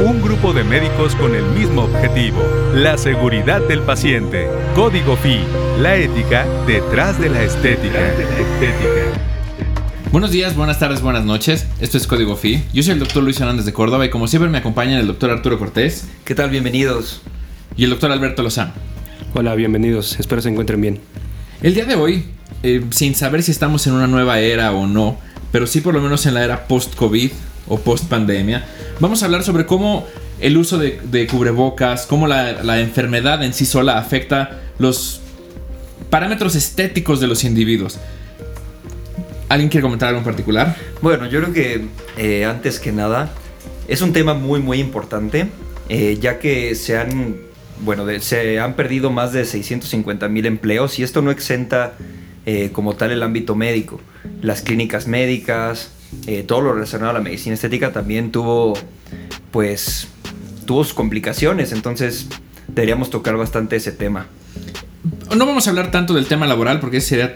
Un grupo de médicos con el mismo objetivo, la seguridad del paciente. Código FI, la ética detrás de la estética. Buenos días, buenas tardes, buenas noches. Esto es Código FI. Yo soy el doctor Luis Hernández de Córdoba y como siempre me acompaña el doctor Arturo Cortés. ¿Qué tal? Bienvenidos. Y el doctor Alberto Lozano. Hola, bienvenidos. Espero se encuentren bien. El día de hoy, eh, sin saber si estamos en una nueva era o no, pero sí por lo menos en la era post-COVID o post-pandemia, vamos a hablar sobre cómo el uso de, cubrebocas, cómo la, la enfermedad en sí sola afecta los parámetros estéticos de los individuos. ¿Alguien quiere comentar algo en particular? Bueno, yo creo que eh, antes que nada es un tema muy muy importante, eh, ya que se han, bueno, se han perdido más de 650 mil empleos y esto no exenta eh, como tal el ámbito médico. Las clínicas médicas, todo lo relacionado a la medicina estética también tuvo, pues, tuvo sus complicaciones, entonces deberíamos tocar bastante ese tema. No vamos a hablar tanto del tema laboral porque ese sería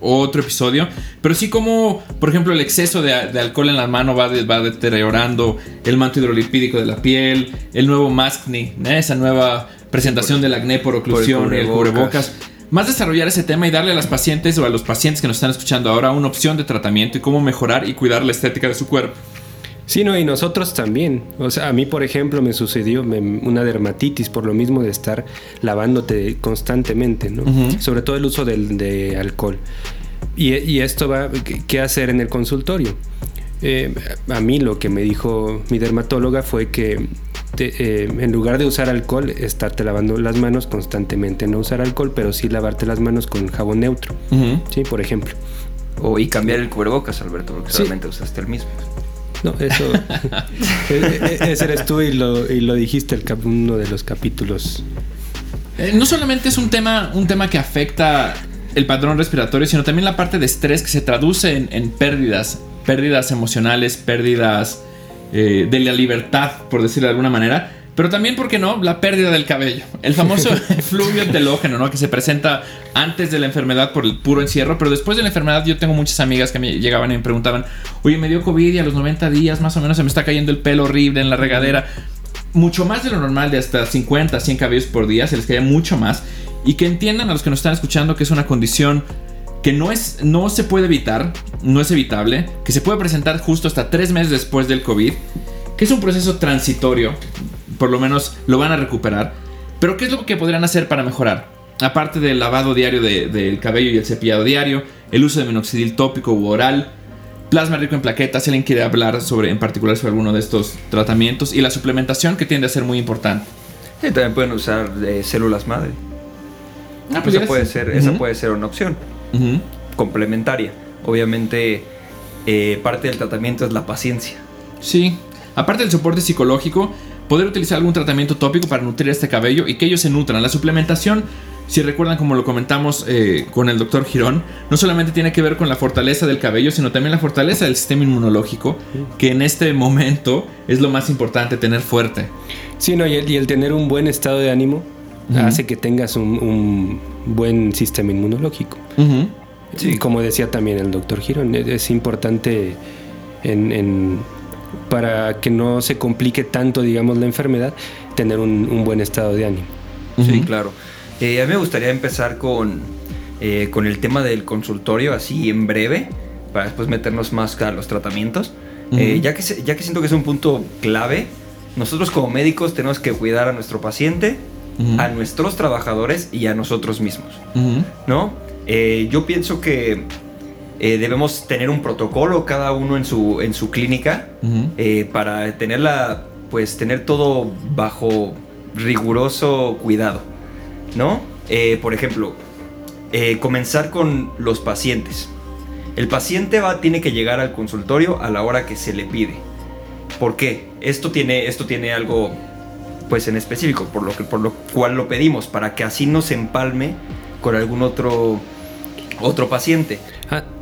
otro episodio. Pero sí como, por ejemplo, el exceso de, alcohol en la mano va, va, deteriorando el manto hidrolipídico de la piel, el nuevo maskne, esa nueva presentación del acné por oclusión, el cubrebocas. Más desarrollar ese tema y darle a las pacientes o a los pacientes que nos están escuchando ahora una opción de tratamiento y cómo mejorar y cuidar la estética de su cuerpo. Sí, no, y nosotros también. O sea, a mí, por ejemplo, me sucedió una dermatitis por lo mismo de estar lavándote constantemente, ¿no? Sobre todo el uso del, de alcohol. Y, esto va, ¿qué hacer en el consultorio? Eh, a mí lo que me dijo mi dermatóloga fue que eh, en lugar de usar alcohol, estarte lavando las manos constantemente. No usar alcohol, pero sí lavarte las manos con jabón neutro. Sí, por ejemplo. O y cambiar el cubrebocas, Alberto, porque solamente usaste el mismo. No, eso. E, e, ese eres tú y lo, y lo dijiste en uno de los capítulos. Eh, no solamente es un tema, un tema que afecta el patrón respiratorio, sino también la parte de estrés que se traduce en, pérdidas, pérdidas emocionales, pérdidas eh, de la libertad, por decirlo de alguna manera. Pero también, ¿por qué no? La pérdida del cabello. El famoso fluvio telógeno, ¿no? Que se presenta antes de la enfermedad por el puro encierro. Pero después de la enfermedad, yo tengo muchas amigas que me llegaban y me preguntaban: Oye, me dio COVID y a los 90 días más o menos se me está cayendo el pelo horrible en la regadera. Mucho más de lo normal, de hasta 50, 100 cabellos por día, se les caía mucho más. Y que entiendan a los que nos están escuchando que es una condición que no, es, no se puede evitar, no es evitable, que se puede presentar justo hasta tres meses después del COVID, que es un proceso transitorio por lo menos lo van a recuperar. Pero ¿qué es lo que podrían hacer para mejorar? Aparte del lavado diario del cabello y el cepillado diario, el uso de minoxidil tópico u oral, plasma rico en plaquetas, si alguien quiere hablar sobre, en particular sobre alguno de estos tratamientos, y la suplementación que tiende a ser muy importante. Sí, también pueden usar eh, células madre. Ah, pues esa, puede ser, esa puede ser una opción complementaria. Obviamente, eh, parte del tratamiento es la paciencia. Sí, aparte del soporte psicológico, poder utilizar algún tratamiento tópico para nutrir este cabello y que ellos se nutran. La suplementación, si recuerdan como lo comentamos eh, con el doctor Girón, no solamente tiene que ver con la fortaleza del cabello, sino también la fortaleza del sistema inmunológico, que en este momento es lo más importante tener fuerte. Sí, no, y, el, tener un buen estado de ánimo hace que tengas un, buen sistema inmunológico. sí. Como decía también el doctor Girón, es, importante en para que no se complique tanto, digamos, la enfermedad, tener un, buen estado de ánimo. Sí, claro. Eh, a mí me gustaría empezar con, eh, con el tema del consultorio, así en breve, para después meternos más a los tratamientos. Eh, ya, que, ya que siento que es un punto clave, nosotros como médicos tenemos que cuidar a nuestro paciente, a nuestros trabajadores y a nosotros mismos. ¿No? yo pienso que eh, debemos tener un protocolo cada uno en su, en su clínica eh, para tenerla, pues tener todo bajo riguroso cuidado, ¿no? Eh, por ejemplo, comenzar con los pacientes. El paciente va, tiene que llegar al consultorio a la hora que se le pide. ¿Por qué? Esto tiene, esto tiene algo pues en específico, por lo, que, por lo cual lo pedimos, para que así no se empalme con algún otro otro paciente.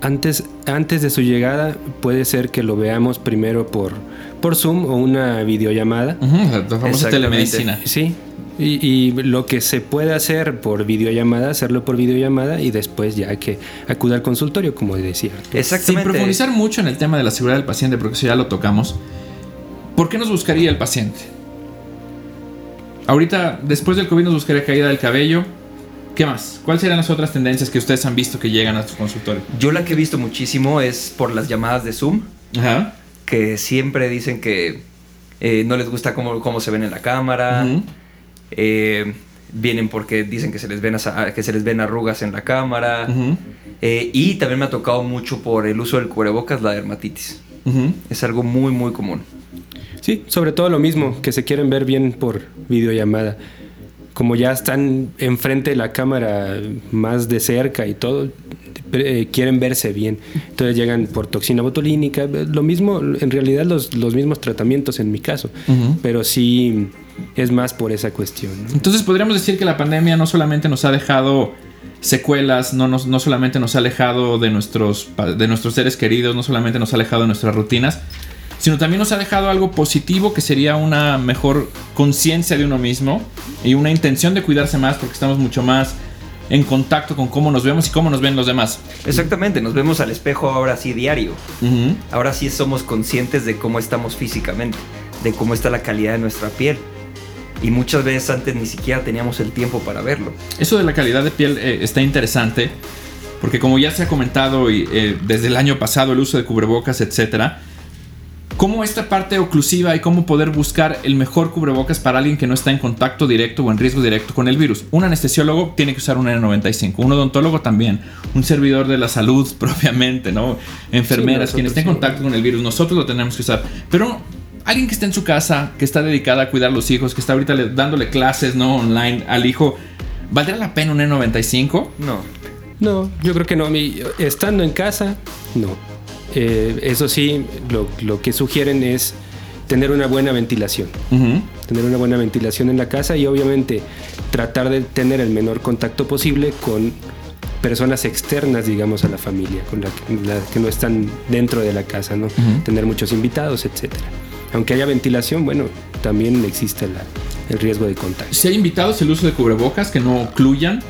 Antes, antes de su llegada puede ser que lo veamos primero por, por Zoom o una videollamada. Uh telemedicina. Sí. Y, lo que se puede hacer por videollamada, hacerlo por videollamada y después ya que acuda al consultorio, como decía. Exactamente. Sin profundizar mucho en el tema de la seguridad del paciente, porque eso ya lo tocamos. ¿Por qué nos buscaría el paciente? Ahorita, después del COVID nos buscaría caída del cabello. ¿Qué más? ¿Cuáles serían las otras tendencias que ustedes han visto que llegan a su consultorio? Yo la que he visto muchísimo es por las llamadas de Zoom, Ajá. que siempre dicen que eh, no les gusta cómo, cómo se ven en la cámara. Eh, vienen porque dicen que se les ven, que se les ven arrugas en la cámara. Eh, y también me ha tocado mucho por el uso del cubrebocas la dermatitis. Ujú. Es algo muy, muy común. Sí, sobre todo lo mismo, que se quieren ver bien por videollamada. Como ya están enfrente de la cámara más de cerca y todo, eh, quieren verse bien. Entonces llegan por toxina botulínica, eh, lo mismo, en realidad los, los mismos tratamientos en mi caso, pero sí es más por esa cuestión. ¿no? Entonces podríamos decir que la pandemia no solamente nos ha dejado secuelas, no, nos- no solamente nos ha alejado de nuestros, de nuestros seres queridos, no solamente nos ha alejado de nuestras rutinas, sino también nos ha dejado algo positivo que sería una mejor conciencia de uno mismo y una intención de cuidarse más porque estamos mucho más en contacto con cómo nos vemos y cómo nos ven los demás. Exactamente, nos vemos al espejo ahora sí diario. Ahora sí somos conscientes de cómo estamos físicamente, de cómo está la calidad de nuestra piel. Y muchas veces antes ni siquiera teníamos el tiempo para verlo. Eso de la calidad de piel eh, está interesante, porque como ya se ha comentado y, eh, desde el año pasado, el uso de cubrebocas, etcétera, cómo esta parte oclusiva y cómo poder buscar el mejor cubrebocas para alguien que no está en contacto directo o en riesgo directo con el virus. Un anestesiólogo tiene que usar un N95, un odontólogo también, un servidor de la salud propiamente, ¿no? Enfermeras, Sí, quien esté en contacto con el virus, nosotros lo tenemos que usar. Pero alguien que esté en su casa, que está dedicada a cuidar a los hijos, que está ahorita le- dándole clases, ¿no? Online al hijo, ¿valdrá la pena un N95? No. No, yo creo que no. A mí, estando en casa, no. Eh, eso sí, lo, lo que sugieren es tener una buena ventilación. Tener una buena ventilación en la casa y obviamente tratar de tener el menor contacto posible con personas externas, digamos, a la familia, con la que, las que no están dentro de la casa, ¿no? Tener muchos invitados, etcétera. Aunque haya ventilación, bueno, también existe la- el riesgo de contagio. Si hay invitados, el uso de cubrebocas que no ocluyan,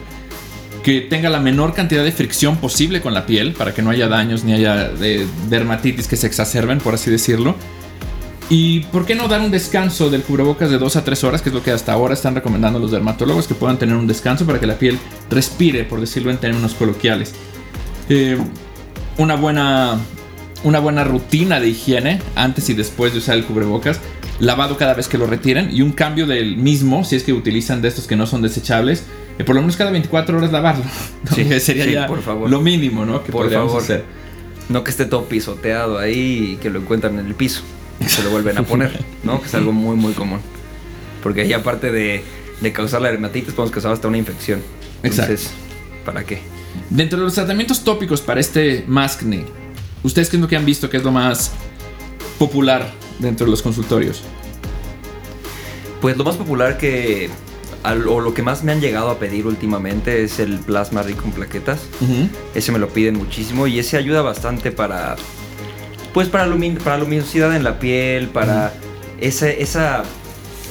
que tenga la menor cantidad de fricción posible con la piel para que no haya daños ni haya eh, dermatitis que se exacerben, por así decirlo. Y por qué no dar un descanso del cubrebocas de 2 a 3 horas, que es lo que hasta ahora están recomendando los dermatólogos, que puedan tener un descanso para que la piel respire, por decirlo en términos coloquiales. Eh, una buena una buena rutina de higiene antes y después de usar el cubrebocas, lavado cada vez que lo retiren y un cambio del mismo si es que utilizan de estos que no son desechables, eh, por lo menos cada 24 horas lavarlo. ¿no? Sí, Que sería sí, ya por favor. lo mínimo, ¿no? Que Por favor. hacer. No que esté todo pisoteado ahí y que lo encuentran en el piso. Y se lo vuelven a poner, ¿no? Que es algo muy, muy común. Porque ahí aparte de, de causar la dermatitis, podemos causar hasta una infección. Entonces, ¿para qué? Dentro de los tratamientos tópicos para este maskne, ¿ustedes qué es lo que han visto que es lo más popular dentro de los consultorios? Pues lo más popular que... al- o lo que más me han llegado a pedir últimamente es el plasma rico en plaquetas. Ese me lo piden muchísimo y ese ayuda bastante para. Pues para, lumin- para luminosidad en la piel, para esa, esa,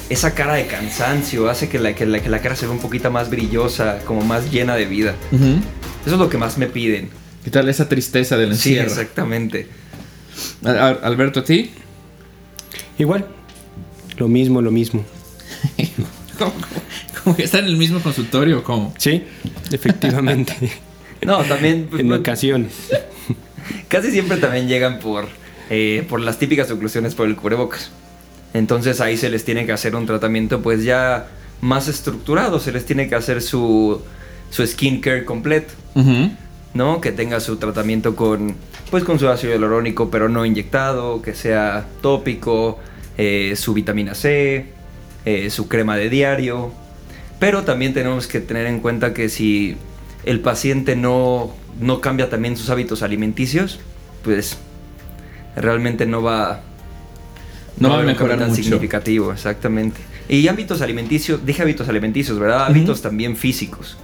esa cara de cansancio, hace que la, que, la, que la cara se vea un poquito más brillosa, como más llena de vida. Eso es lo que más me piden. Quitarle esa tristeza del Sí, encierro. exactamente. A- a- Alberto, ¿a ti? Igual, lo mismo, lo mismo. ¿Cómo, cómo que está en el mismo consultorio? ¿Cómo? Sí, efectivamente. No, también. pues, en ocasiones. casi siempre también llegan por, eh, por las típicas oclusiones por el cubrebocas. Entonces ahí se les tiene que hacer un tratamiento pues ya más estructurado, se les tiene que hacer su, su skincare completo. ¿no? Que tenga su tratamiento con, pues con su ácido hialurónico, pero no inyectado, que sea tópico, eh, su vitamina C, eh, su crema de diario. Pero también tenemos que tener en cuenta que si el paciente no, no cambia también sus hábitos alimenticios, pues realmente no va, No va a mejorar tan mucho. significativo, exactamente. Y hábitos alimenticios, dije hábitos alimenticios, ¿verdad? Hábitos también físicos.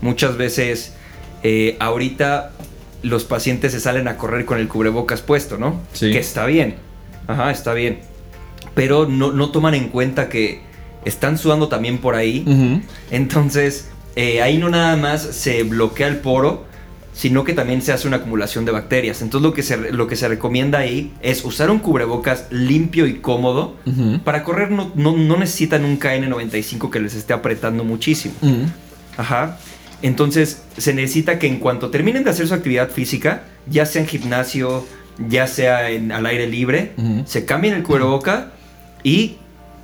Muchas veces, eh, ahorita los pacientes se salen a correr con el cubrebocas puesto, ¿no? Sí. Que está bien. Ajá, está bien. Pero no, no toman en cuenta que están sudando también por ahí. Entonces, eh, ahí no nada más se bloquea el poro sino que también se hace una acumulación de bacterias. Entonces lo que se, lo que se recomienda ahí es usar un cubrebocas limpio y cómodo. Para correr no, no, necesitan un KN95 que les esté apretando muchísimo. Ajá. Entonces se necesita que en cuanto terminen de hacer su actividad física, ya sea en gimnasio, ya sea en, al aire libre, se cambien el cubreboca y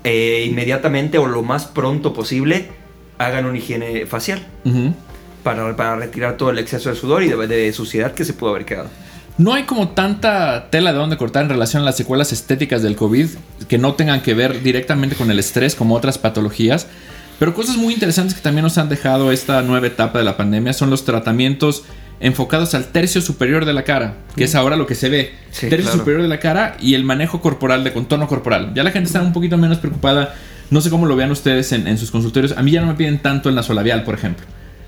eh, inmediatamente o lo más pronto posible hagan una higiene facial para, retirar todo el exceso de sudor y de, suciedad que se pudo haber quedado. No hay como tanta tela de donde cortar en relación a las secuelas estéticas del COVID que no tengan que ver directamente con el estrés como otras patologías. Pero cosas muy interesantes que también nos han dejado esta nueva etapa de la pandemia son los tratamientos enfocados al tercio superior de la cara, que es ahora lo que se ve. tercio superior de la cara y el manejo corporal de contorno corporal. Ya la gente está un poquito menos preocupada. No sé cómo lo vean ustedes en, en sus consultorios. A mí ya no me piden tanto el nasolabial, por ejemplo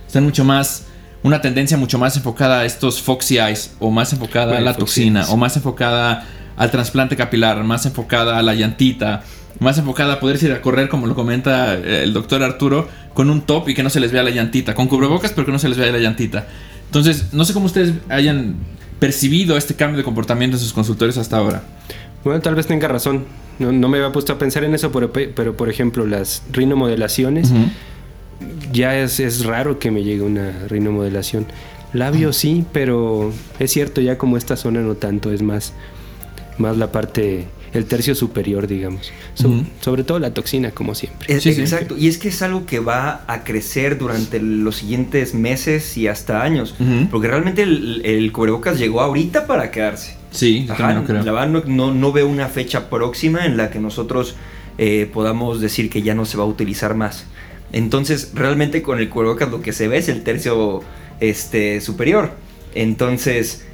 están mucho más, una tendencia mucho más enfocada a estos Foxy Eyes, o más enfocada a la toxina, o más enfocada al trasplante capilar, más enfocada a la llantita, más enfocada a poder ir a correr, como lo comenta eh, el doctor Arturo, con un top y que no se les vea la llantita, con cubrebocas, pero que no se les vea la llantita. Entonces, no sé cómo ustedes hayan percibido este cambio de comportamiento en sus consultores hasta ahora. Bueno, tal vez tenga razón. No, me había puesto a pensar en eso, pero, pero por ejemplo, las rinomodelaciones ya es, es raro que me llegue una rinomodelación. Labio sí, pero es cierto, ya como esta zona no tanto, es más, más la parte, el tercio superior, digamos. Sobre todo la toxina, como siempre. exacto, y es que es algo que va a crecer durante los siguientes meses y hasta años, porque realmente el, el, cubrebocas llegó ahorita para quedarse. Sí, La verdad no, no, veo una fecha próxima en la que nosotros eh, podamos decir que ya no se va a utilizar más. Entonces, realmente con el cubrebocas lo que se ve es el tercio este, superior. Entonces,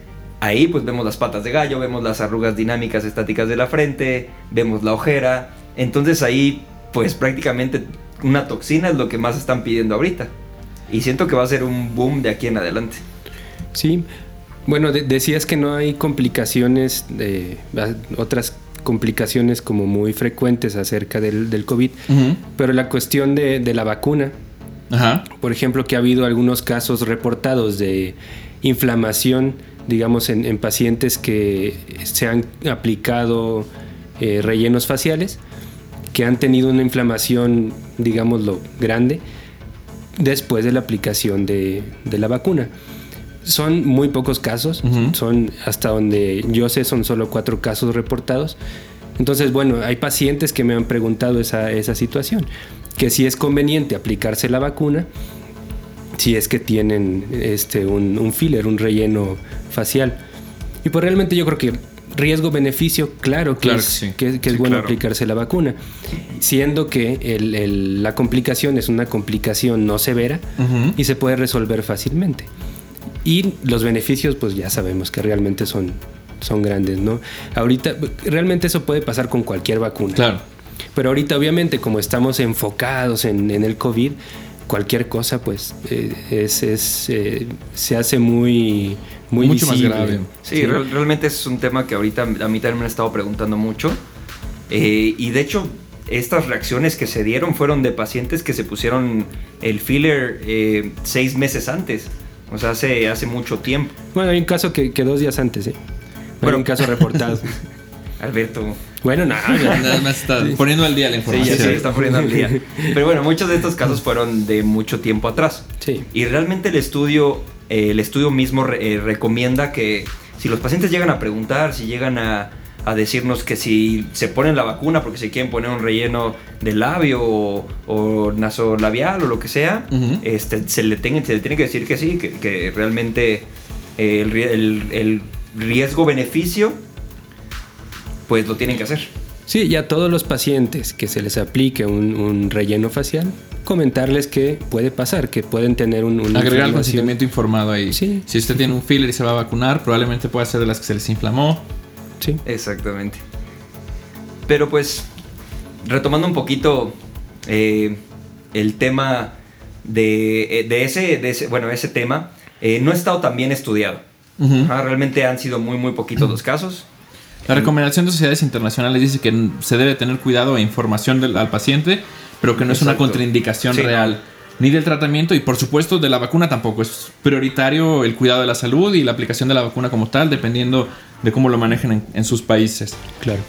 ahí pues vemos las patas de gallo, vemos las arrugas dinámicas estáticas de la frente, vemos la ojera. Entonces ahí pues prácticamente una toxina es lo que más están pidiendo ahorita. Y siento que va a ser un boom de aquí en adelante. Sí, bueno, decías que no hay complicaciones de otras complicaciones como muy frecuentes acerca del, COVID, pero la cuestión de, la vacuna, por ejemplo, que ha habido algunos casos reportados de inflamación, digamos, en, pacientes que se han aplicado eh, rellenos faciales, que han tenido una inflamación, digámoslo, grande, después de la aplicación de la vacuna. Son muy pocos casos, son hasta donde yo sé son solo cuatro casos reportados. Entonces, bueno, hay pacientes que me han preguntado esa, esa situación, que si es conveniente aplicarse la vacuna, si es que tienen este, un, filler, un relleno facial. Y pues realmente yo creo que riesgo-beneficio, claro que es, que, es bueno aplicarse la vacuna, siendo que la complicación es una complicación no severa y se puede resolver fácilmente. Y los beneficios, pues ya sabemos que realmente son, son grandes, ¿no? Ahorita, realmente eso puede pasar con cualquier vacuna. Claro. Pero ahorita, obviamente, como estamos enfocados en, el COVID, cualquier cosa, pues, eh, es, es eh, se hace muy, muy mucho más grave. Sí, realmente es un tema que ahorita a mí también me han estado preguntando mucho. Eh, y de hecho, estas reacciones que se dieron fueron de pacientes que se pusieron el filler seis meses antes. O sea, hace, hace mucho tiempo. Bueno, hay un caso que, que dos días antes, ¿eh? Bueno, hay un caso reportado. Alberto. Bueno, nada, nada más está poniendo al día la información. Sí, sí, está poniendo al día. Pero bueno, muchos de estos casos fueron de mucho tiempo atrás. Sí. Y realmente el estudio, eh, el estudio mismo eh, recomienda que si los pacientes llegan a preguntar, si llegan a, a decirnos que si se ponen la vacuna porque se quieren poner un relleno de labio o, o nasolabial o lo que sea, este, se, le tiene, se le tiene que decir que sí, que, realmente el, el, riesgo-beneficio, pues lo tienen que hacer. Sí, y a todos los pacientes que se les aplique un, relleno facial, comentarles que puede pasar, que pueden tener un... Agregar el consentimiento informado ahí. Sí. Si usted tiene un filler y se va a vacunar, probablemente pueda ser de las que se les inflamó Sí. Exactamente. Pero pues, retomando un poquito eh, el tema de, eh, de, ese, de, ese, bueno, ese tema, eh, no ha estado tan bien estudiado. realmente han sido muy, muy poquitos los casos. La recomendación de sociedades internacionales dice que se debe tener cuidado e información al paciente, pero que no es una contraindicación real. ni del tratamiento y por supuesto de la vacuna tampoco. Es prioritario el cuidado de la salud y la aplicación de la vacuna como tal, dependiendo de cómo lo manejen en, en sus países. Claro.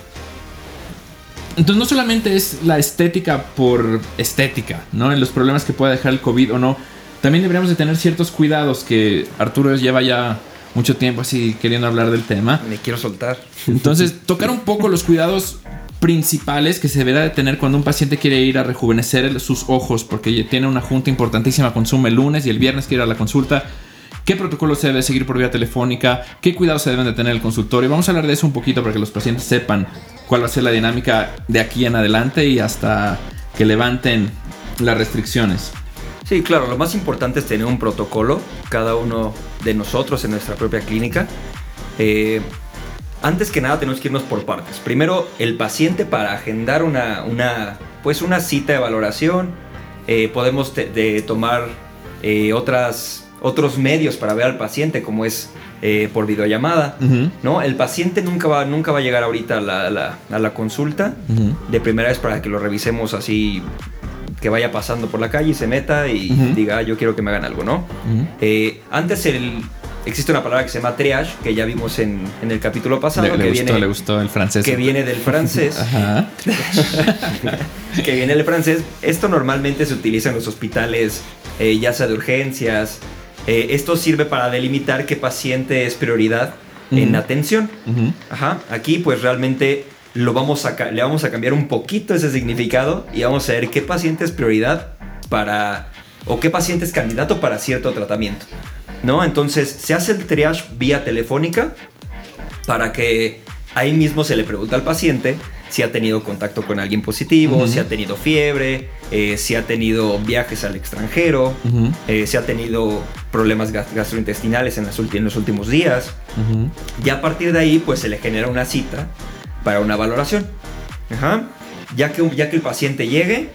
Entonces no solamente es la estética por estética, ¿no? En los problemas que pueda dejar el COVID o no. También deberíamos de tener ciertos cuidados que Arturo lleva ya mucho tiempo así queriendo hablar del tema. Me quiero soltar. Entonces, tocar un poco los cuidados principales que se deberá de tener cuando un paciente quiere ir a rejuvenecer sus ojos, porque tiene una junta importantísima consume el lunes y el viernes quiere ir a la consulta. ¿Qué protocolo se debe seguir por vía telefónica? ¿Qué cuidados se deben de tener en el consultorio? Vamos a hablar de eso un poquito para que los pacientes sepan cuál va a ser la dinámica de aquí en adelante y hasta que levanten las restricciones. Sí, claro, lo más importante es tener un protocolo, cada uno de nosotros en nuestra propia clínica. Eh, antes que nada tenemos que irnos por partes. Primero, el paciente para agendar una, una pues una cita de valoración. Eh, podemos te- de tomar eh, otras, otros medios para ver al paciente, como es eh, por videollamada. ¿no? El paciente nunca va, nunca va a llegar ahorita a la, a la- a la consulta de primera vez para que lo revisemos así, que vaya pasando por la calle y se meta y diga, "Ah, yo quiero que me hagan algo, ¿no? Eh, antes el, existe una palabra que se llama triage, que ya vimos en, en el capítulo pasado, Le, le que, gustó, viene, le gustó el francés. que viene del francés. Ajá. que viene del francés. Esto normalmente se utiliza en los hospitales, eh, ya sea de urgencias. Eh, esto sirve para delimitar qué paciente es prioridad en atención. Ajá, aquí pues realmente lo vamos a, le vamos a cambiar un poquito ese significado y vamos a ver qué paciente es prioridad para o qué paciente es candidato para cierto tratamiento. ¿No? Entonces se hace el triage vía telefónica para que ahí mismo se le pregunta al paciente si ha tenido contacto con alguien positivo, Ujú. si ha tenido fiebre, eh, si ha tenido viajes al extranjero, Ujú. eh, si ha tenido problemas gas- gastrointestinales en, las en los últimos días. Ujú. Y a partir de ahí, pues se le genera una cita para una valoración. Ajá. Ya que, ya que el paciente llegue,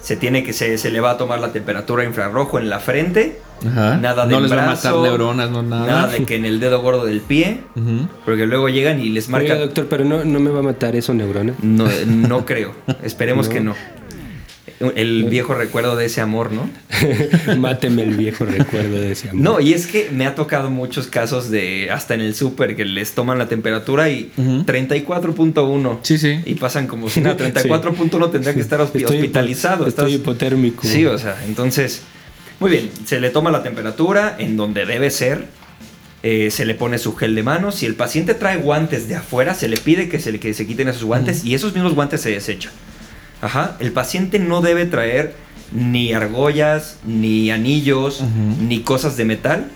se, tiene que, se, se le va a tomar la temperatura infrarrojo en la frente. Ajá. Nada de no les va a matar neuronas, no nada. Nada de que en el dedo gordo del pie. Porque luego llegan y les marcan. Oiga, doctor, pero no, no me va a matar eso neurona. No, no creo. Esperemos No. que no. El viejo recuerdo de ese amor, ¿no? Máteme el viejo recuerdo de ese amor. No, y es que me ha tocado muchos casos de hasta en el súper que les toman la temperatura y Ujú. 34.1. Sí, sí. Y pasan como si nada, 34.1 tendría que estar Estoy hipo- hospitalizado. Estoy hipotérmico. Sí, o sea, entonces, muy bien, se le toma la temperatura en donde debe ser, eh, se le pone su gel de manos, si el paciente trae guantes de afuera, se le pide que se, le- que se quiten esos guantes y esos mismos guantes se desechan. Ajá, el paciente no debe traer ni argollas, ni anillos, ni cosas de metal,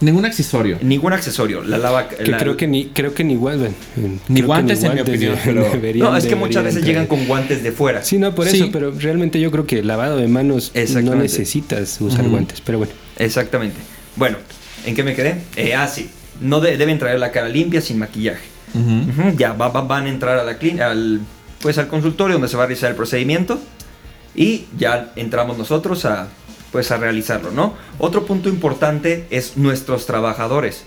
Ningún accesorio. ningún accesorio. La lava, Que la- creo que ni, creo que ni guantes. Ni guantes, en mi opinión, pero- No, es que muchas veces llegan con guantes de fuera. Sí, no, por Sí. eso, pero realmente yo creo que lavado de manos no necesitas usar guantes, pero bueno. Exactamente. Bueno, ¿en qué me quedé? Eh, ah, sí. No de- deben traer la cara limpia sin maquillaje. Ya va- va- van a entrar a la clín- al, pues, al consultorio donde se va a realizar el procedimiento y ya entramos nosotros a, pues, a realizarlo, ¿no? Otro punto importante es nuestros trabajadores.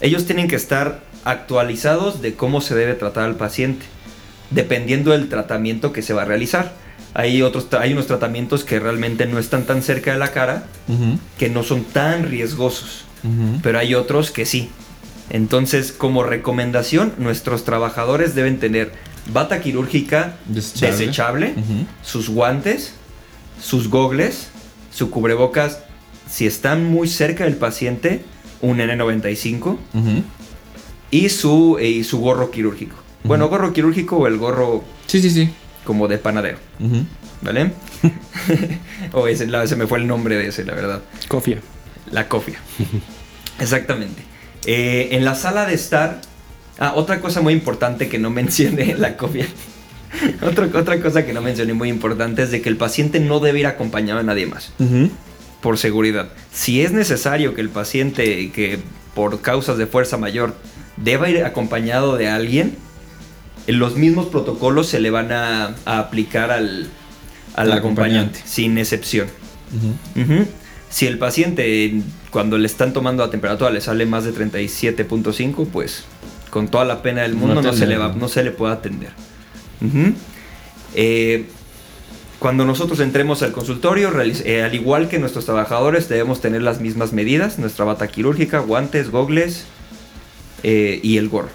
Ellos tienen que estar actualizados de cómo se debe tratar al paciente, dependiendo del tratamiento que se va a realizar. Hay, otros, hay unos tratamientos que realmente no están tan cerca de la cara, que no son tan riesgosos Ujú. pero hay otros que sí. Entonces, como recomendación, nuestros trabajadores deben tener bata quirúrgica Desechable. sus guantes, sus gogles, su cubrebocas, si están muy cerca del paciente, un N95 Ujú. y su, eh, y su gorro quirúrgico. Bueno, gorro quirúrgico o el gorro Sí, sí, sí. como de panadero. ¿vale? o ese, la- se me fue el nombre de ese, la verdad. Cofia. La cofia. Exactamente. Eh, en la sala de estar. Ah, otra cosa muy importante que no mencioné, la cofia. otra, otra cosa que no mencioné muy importante es de que el paciente no debe ir acompañado de nadie más, por seguridad. Si es necesario que el paciente, que por causas de fuerza mayor, deba ir acompañado de alguien, los mismos protocolos se le van a, a aplicar al, al acompañante, acompañante. sin excepción. Si el paciente cuando le están tomando la temperatura le sale más de 37.5, pues con toda la pena del mundo no, se, le va- no se le puede atender. Eh, cuando nosotros entremos al consultorio, eh, al igual que nuestros trabajadores, debemos tener las mismas medidas, nuestra bata quirúrgica, guantes, gogles eh, y el gorro.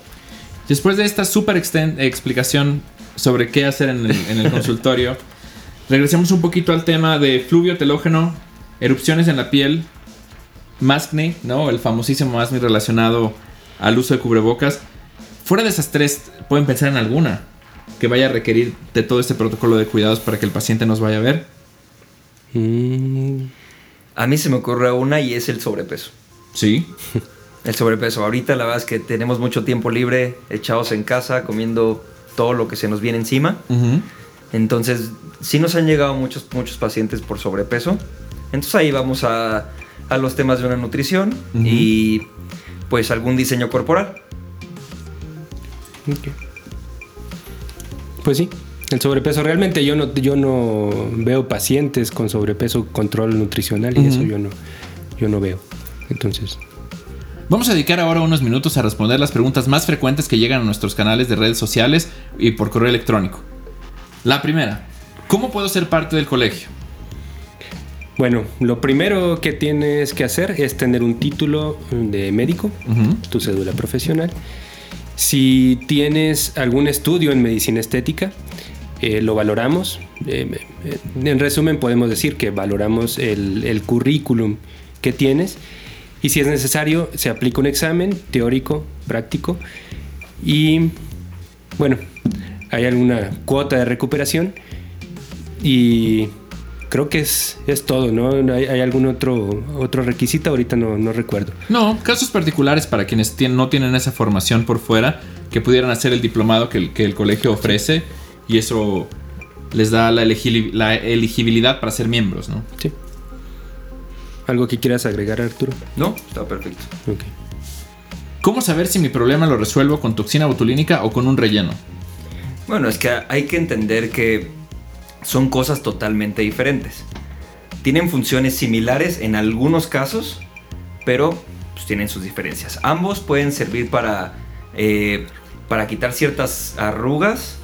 Después de esta súper explicación sobre qué hacer en el, en el consultorio, regresemos un poquito al tema de fluvio telógeno, erupciones en la piel, maskne, ¿no? El famosísimo maskne relacionado al uso de cubrebocas. Fuera de esas tres, ¿pueden pensar en alguna que vaya a requerir de todo este protocolo de cuidados para que el paciente nos vaya a ver? Mm, A mí se me ocurre una y es el sobrepeso. Sí. El sobrepeso. Ahorita la verdad es que tenemos mucho tiempo libre, echados en casa, comiendo todo lo que se nos viene encima. Ujú. Entonces, sí nos han llegado muchos, muchos pacientes por sobrepeso. Entonces ahí vamos a, a los temas de una nutrición y pues algún diseño corporal. Pues sí, el sobrepeso. Realmente yo no, yo no veo pacientes con sobrepeso, control nutricional y eso yo no, yo no veo. Entonces, Vamos a dedicar ahora unos minutos a responder las preguntas más frecuentes que llegan a nuestros canales de redes sociales y por correo electrónico. La primera, ¿cómo puedo ser parte del colegio? Bueno, lo primero que tienes que hacer es tener un título de médico, tu cédula profesional. Si tienes algún estudio en medicina estética, eh, lo valoramos. Eh, eh, en resumen, podemos decir que valoramos el, el currículum que tienes y si es necesario, se aplica un examen teórico, práctico y bueno, hay alguna cuota de recuperación y creo que es, es todo, ¿no? ¿Hay, hay algún otro, otro requisito? Ahorita no, no recuerdo. No, casos particulares para quienes no tienen esa formación por fuera, que pudieran hacer el diplomado que el, que el colegio ofrece y eso les da la, elegili- la elegibilidad para ser miembros, ¿no? Sí. ¿Algo que quieras agregar, Arturo? No, está perfecto. Ok. ¿Cómo saber si mi problema lo resuelvo con toxina botulínica o con un relleno? Bueno, es que hay que entender que son cosas totalmente diferentes. Tienen funciones similares en algunos casos, pero pues, tienen sus diferencias. Ambos pueden servir para, eh, para quitar ciertas arrugas,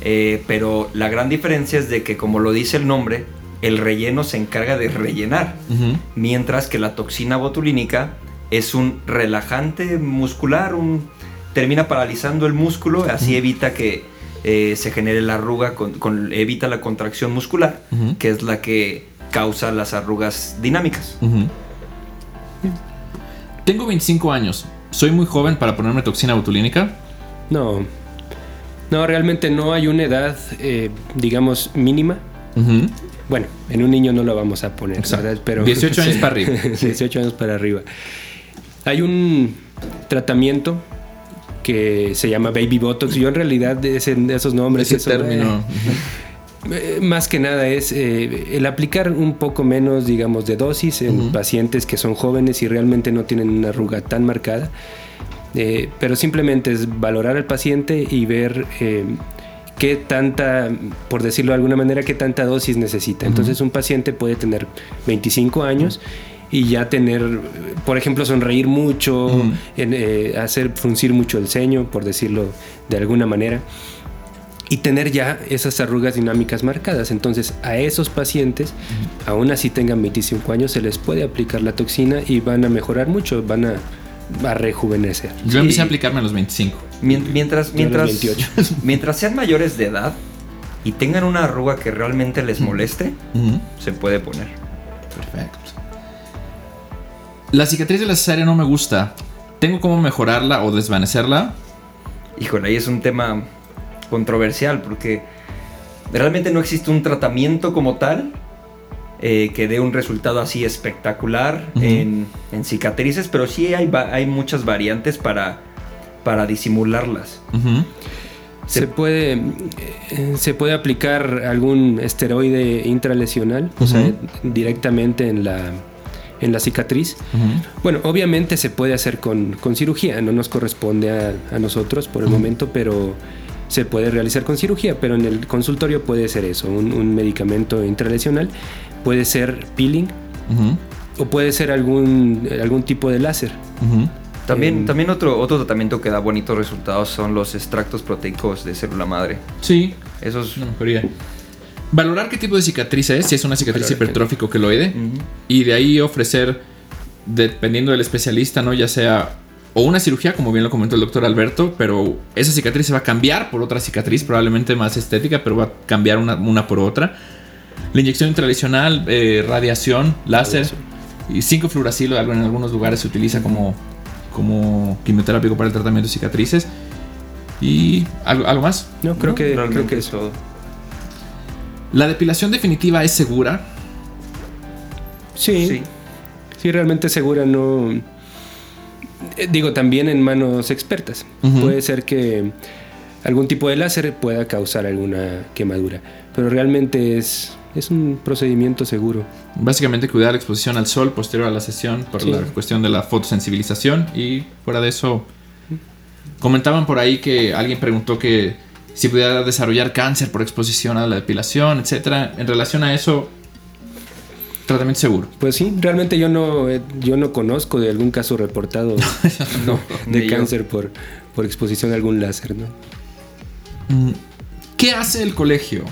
eh, pero la gran diferencia es de que, como lo dice el nombre, el relleno se encarga de rellenar, mientras que la toxina botulínica es un relajante muscular, un, termina paralizando el músculo, así evita que eh, se genere la arruga, con, con- evita la contracción muscular, que es la que causa las arrugas dinámicas. Tengo 25 años. ¿Soy muy joven para ponerme toxina botulínica? No. No, realmente no hay una edad, eh, digamos, mínima. Bueno, en un niño no lo vamos a poner, Exacto. ¿verdad? Pero 18 años para arriba. 18 años para arriba. Hay un tratamiento que se llama Baby Botox. Yo en realidad ese- esos nombres... Ese eso, término. eh, más que nada es eh, el aplicar un poco menos, digamos, de dosis en pacientes que son jóvenes y realmente no tienen una arruga tan marcada. Eh, pero simplemente es valorar al paciente y ver eh, qué tanta, por decirlo de alguna manera, qué tanta dosis necesita. Entonces un paciente puede tener 25 años y ya tener, por ejemplo, sonreír mucho, en, eh, hacer fruncir mucho el ceño, por decirlo de alguna manera y tener ya esas arrugas dinámicas marcadas. Entonces, a esos pacientes, aún así tengan 25 años, se les puede aplicar la toxina y van a mejorar mucho, van a, a rejuvenecer. Yo empecé a aplicarme a los 25. Mien- Mientras, los mientras, 28. mientras sean mayores de edad y tengan una arruga que realmente les moleste, se puede poner. Perfecto. La cicatriz de la cesárea no me gusta. ¿Tengo cómo mejorarla o desvanecerla? Híjole, ahí es un tema controversial porque realmente no existe un tratamiento como tal eh, que dé un resultado así espectacular en, en cicatrices, pero sí hay, muchas variantes para, para disimularlas. Se puede, eh, se puede aplicar algún esteroide intralesional, o sea, Ujú. directamente en la, en la cicatriz. Ujú. Bueno, obviamente se puede hacer con, con cirugía, no nos corresponde a, a nosotros por el Ujú. momento, pero se puede realizar con cirugía, pero en el consultorio puede ser eso, un, un medicamento intralesional, puede ser peeling Ujú. o puede ser algún, algún tipo de láser. También, también otro, otro tratamiento que da bonitos resultados son los extractos proteicos de célula madre. Sí, Esos mejoría. Valorar qué tipo de cicatriz es, si es una cicatriz hipertrófico queloide, y de ahí ofrecer, dependiendo del especialista, ¿no? Ya sea o una cirugía, como bien lo comentó el doctor Alberto, pero esa cicatriz se va a cambiar por otra cicatriz, probablemente más estética, pero va a cambiar una, una por otra. La inyección tradicional, eh, radiación, láser y 5-fluoracilo, algo en algunos lugares se utiliza como, como quimioterápico para el tratamiento de cicatrices. ¿Y algo, algo más? No, creo No, que, creo que es es todo. ¿La depilación definitiva es segura? Sí, Sí. sí, realmente segura, no. eh, Digo, también en manos expertas. Puede ser que algún tipo de láser pueda causar alguna quemadura, pero realmente es, es un procedimiento seguro. Básicamente cuidar la exposición al sol posterior a la sesión por Sí. la cuestión de la fotosensibilización y fuera de eso comentaban por ahí que alguien preguntó que si pudiera desarrollar cáncer por exposición a la depilación, etcétera. En relación a eso, tratamiento seguro. Pues sí, realmente yo no, eh, yo no conozco de algún caso reportado No, de yo. cáncer por, por exposición a algún láser, ¿no? Mm, ¿Qué hace el colegio?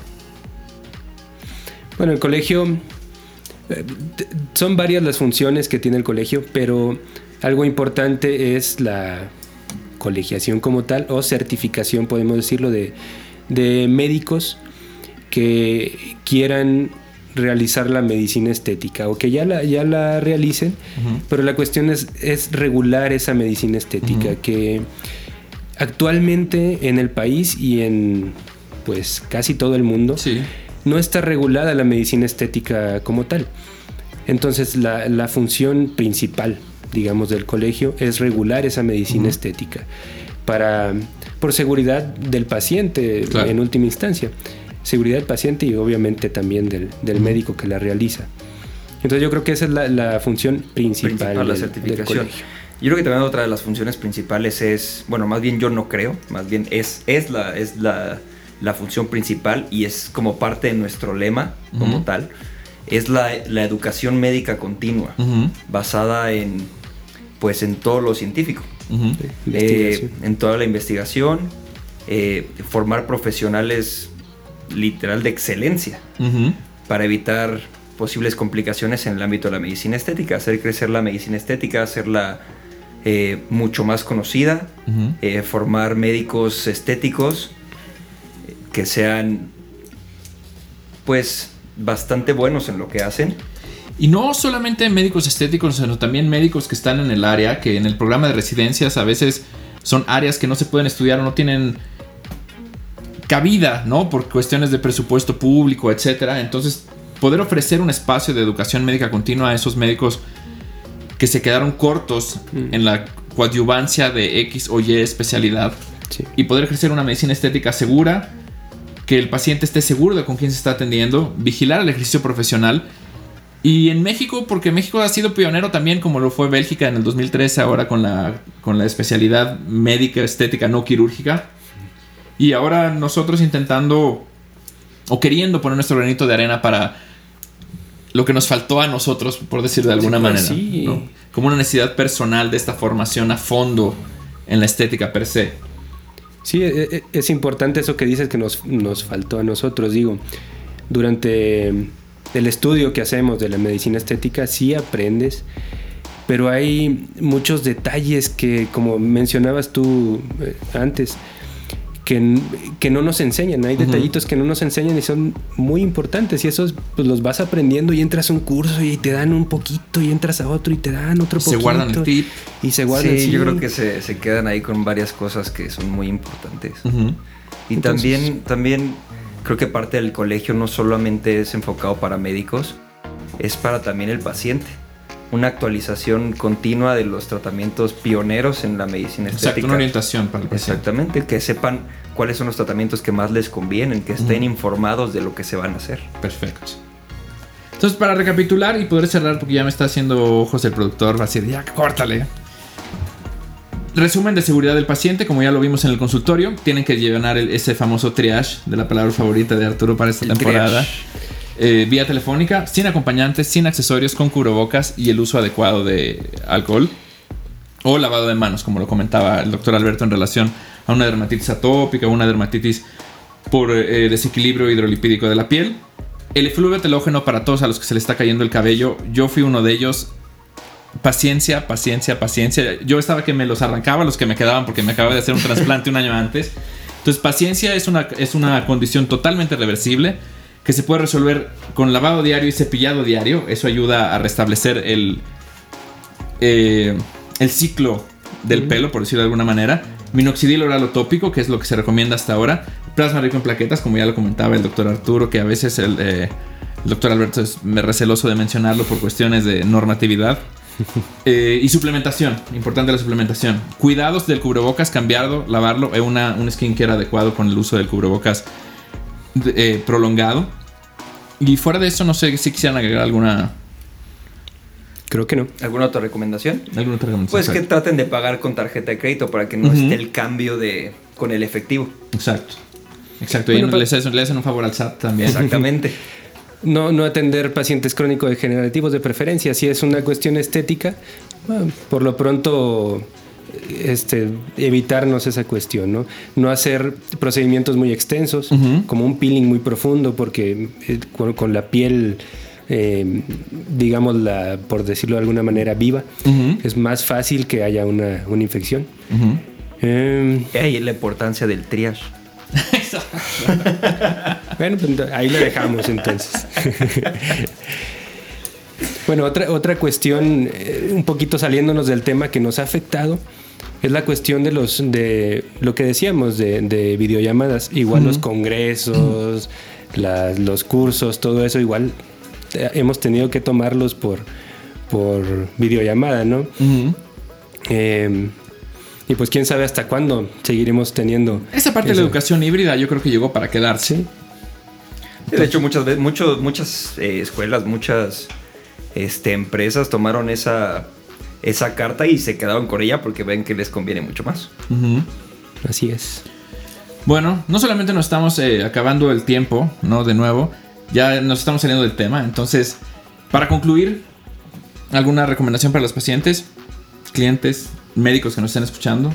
Bueno, el colegio. eh, Son varias las funciones que tiene el colegio, pero algo importante es la colegiación como tal, o certificación, podemos decirlo, de, de médicos que quieran realizar la medicina estética o que ya la, ya la realicen, pero la cuestión es, es regular esa medicina estética que actualmente en el país y en pues casi todo el mundo Sí. no está regulada la medicina estética como tal. Entonces la, la función principal, digamos, del colegio es regular esa medicina Ujú. estética para por seguridad del paciente Claro. en última instancia. Seguridad del paciente y obviamente también del, del Ujú. médico que la realiza. Entonces yo creo que esa es la, la función principal, principal, la del- del certificación. colegio. Yo creo que también otra de las funciones principales es, bueno, más bien yo no creo, más bien es, es, la, es la, la función principal y es como parte de nuestro lema como Ujú. tal, es la, la educación médica continua, basada en, pues, en todo lo científico. Eh, en toda la investigación, eh, formar profesionales literal de excelencia para evitar posibles complicaciones en el ámbito de la medicina estética, hacer crecer la medicina estética, hacerla eh, mucho más conocida, eh, formar médicos estéticos que sean pues bastante buenos en lo que hacen. Y no solamente médicos estéticos, sino también médicos que están en el área, que en el programa de residencias a veces son áreas que no se pueden estudiar o no tienen cabida, ¿no? Por cuestiones de presupuesto público, etcétera. Entonces, poder ofrecer un espacio de educación médica continua a esos médicos que se quedaron cortos Mm. en la coadyuvancia de X o Y especialidad Sí. y poder ejercer una medicina estética segura, que el paciente esté seguro de con quién se está atendiendo, vigilar el ejercicio profesional. Y en México, porque México ha sido pionero también, como lo fue Bélgica en el 2013, ahora con la, con la especialidad médica estética no quirúrgica. Y ahora nosotros intentando o queriendo poner nuestro granito de arena para lo que nos faltó a nosotros, por decirlo de alguna manera. sí. ¿no? Como una necesidad personal de esta formación a fondo en la estética per se. Sí, e- e- es importante eso que dices que nos, nos faltó a nosotros. Digo, durante el estudio que hacemos de la medicina estética, sí aprendes, pero hay muchos detalles que, como mencionabas tú eh, antes, que, que no nos enseñan. Hay detallitos que no nos enseñan y son muy importantes. Y esos pues, los vas aprendiendo y entras a un curso y te dan un poquito y entras a otro y te dan otro Se poquito. guardan el tip. Y se guardan sí, yo creo que se, se quedan ahí con varias cosas que son muy importantes. Y Entonces- también, también creo que parte del colegio no solamente es enfocado para médicos, es para también el paciente. Una actualización continua de los tratamientos pioneros en la medicina Exacto, estética. una orientación para el paciente. Exactamente, que sepan cuáles son los tratamientos que más les convienen, que estén informados de lo que se van a hacer. Perfecto. Entonces, para recapitular y poder cerrar, porque ya me está haciendo ojos el productor, va a decir, ya, córtale. Resumen de seguridad del paciente, como ya lo vimos en el consultorio, tienen que llenar el- ese famoso triage de la palabra favorita de Arturo para esta El temporada. triage. Eh, vía telefónica, sin acompañantes, sin accesorios, con cubrebocas y el uso adecuado de alcohol o lavado de manos, como lo comentaba el doctor Alberto en relación a una dermatitis atópica, una dermatitis por eh, desequilibrio hidrolipídico de la piel. El efluvio telógeno para todos a los que se les está cayendo el cabello, yo fui uno de ellos. Paciencia, paciencia, paciencia. Yo estaba que me los arrancaba, los que me quedaban porque me acababa de hacer un trasplante un año antes. Entonces, paciencia es una, es una condición totalmente reversible que se puede resolver con lavado diario y cepillado diario. Eso ayuda a restablecer el, eh, el ciclo del pelo, por decirlo de alguna manera. Minoxidil oral tópico, que es lo que se recomienda hasta ahora. Plasma rico en plaquetas, como ya lo comentaba el doctor Arturo, que a veces el, eh, el doctor Alberto es receloso de mencionarlo por cuestiones de normatividad. Eh, y suplementación, importante la suplementación. Cuidados del cubrebocas, cambiarlo, lavarlo. Es una, un skincare adecuado con el uso del cubrebocas eh, prolongado. Y fuera de eso, no sé si quisieran agregar alguna. Creo que no. ¿Alguna otra recomendación? ¿Alguna otra recomendación? Pues que traten de pagar con tarjeta de crédito para que no esté el cambio de con el efectivo. Exacto. Exacto. y les, hacen un favor al SAT también. Exactamente. no, no atender pacientes crónicos degenerativos de preferencia. Si es una cuestión estética, por lo pronto este, evitarnos esa cuestión, ¿no? No hacer procedimientos muy extensos, como un peeling muy profundo, porque eh, con, la piel, eh, digamos, la, por decirlo de alguna manera, viva, es más fácil que haya una, infección. Eh, y ahí la importancia del triage. bueno, pues, ahí lo dejamos entonces. bueno, otra, otra cuestión, eh, un poquito saliéndonos del tema que nos ha afectado, es la cuestión de los de lo que decíamos de, videollamadas. Igual los congresos, los cursos, todo eso, igual eh, hemos tenido que tomarlos por, por videollamada, ¿no? Y pues quién sabe hasta cuándo seguiremos teniendo. Esa parte de la educación híbrida yo creo que llegó para quedarse. de hecho, muchas veces, muchas eh, escuelas, muchas este, empresas tomaron esa, esa carta y se quedaron con ella porque ven que les conviene mucho más. Así es. Bueno, no solamente nos estamos eh, acabando el tiempo, ¿no? De nuevo, ya nos estamos saliendo del tema. Entonces, para concluir, ¿alguna recomendación para los pacientes, clientes, médicos que nos estén escuchando,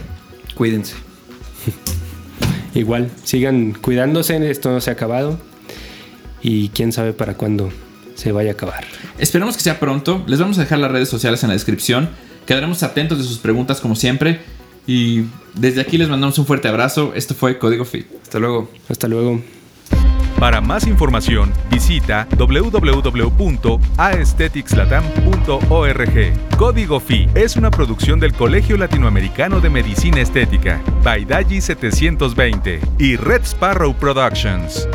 cuídense. Igual, sigan cuidándose, esto no se ha acabado. Y quién sabe para cuándo se vaya a acabar. Esperemos que sea pronto. Les vamos a dejar las redes sociales en la descripción. Quedaremos atentos de sus preguntas como siempre. Y desde aquí les mandamos un fuerte abrazo. Esto fue Código Fit. Hasta luego. Hasta luego. Para más información, visita www.aestheticslatam.org. Código FI es una producción del Colegio Latinoamericano de Medicina Estética, Baidaji 720 y Red Sparrow Productions.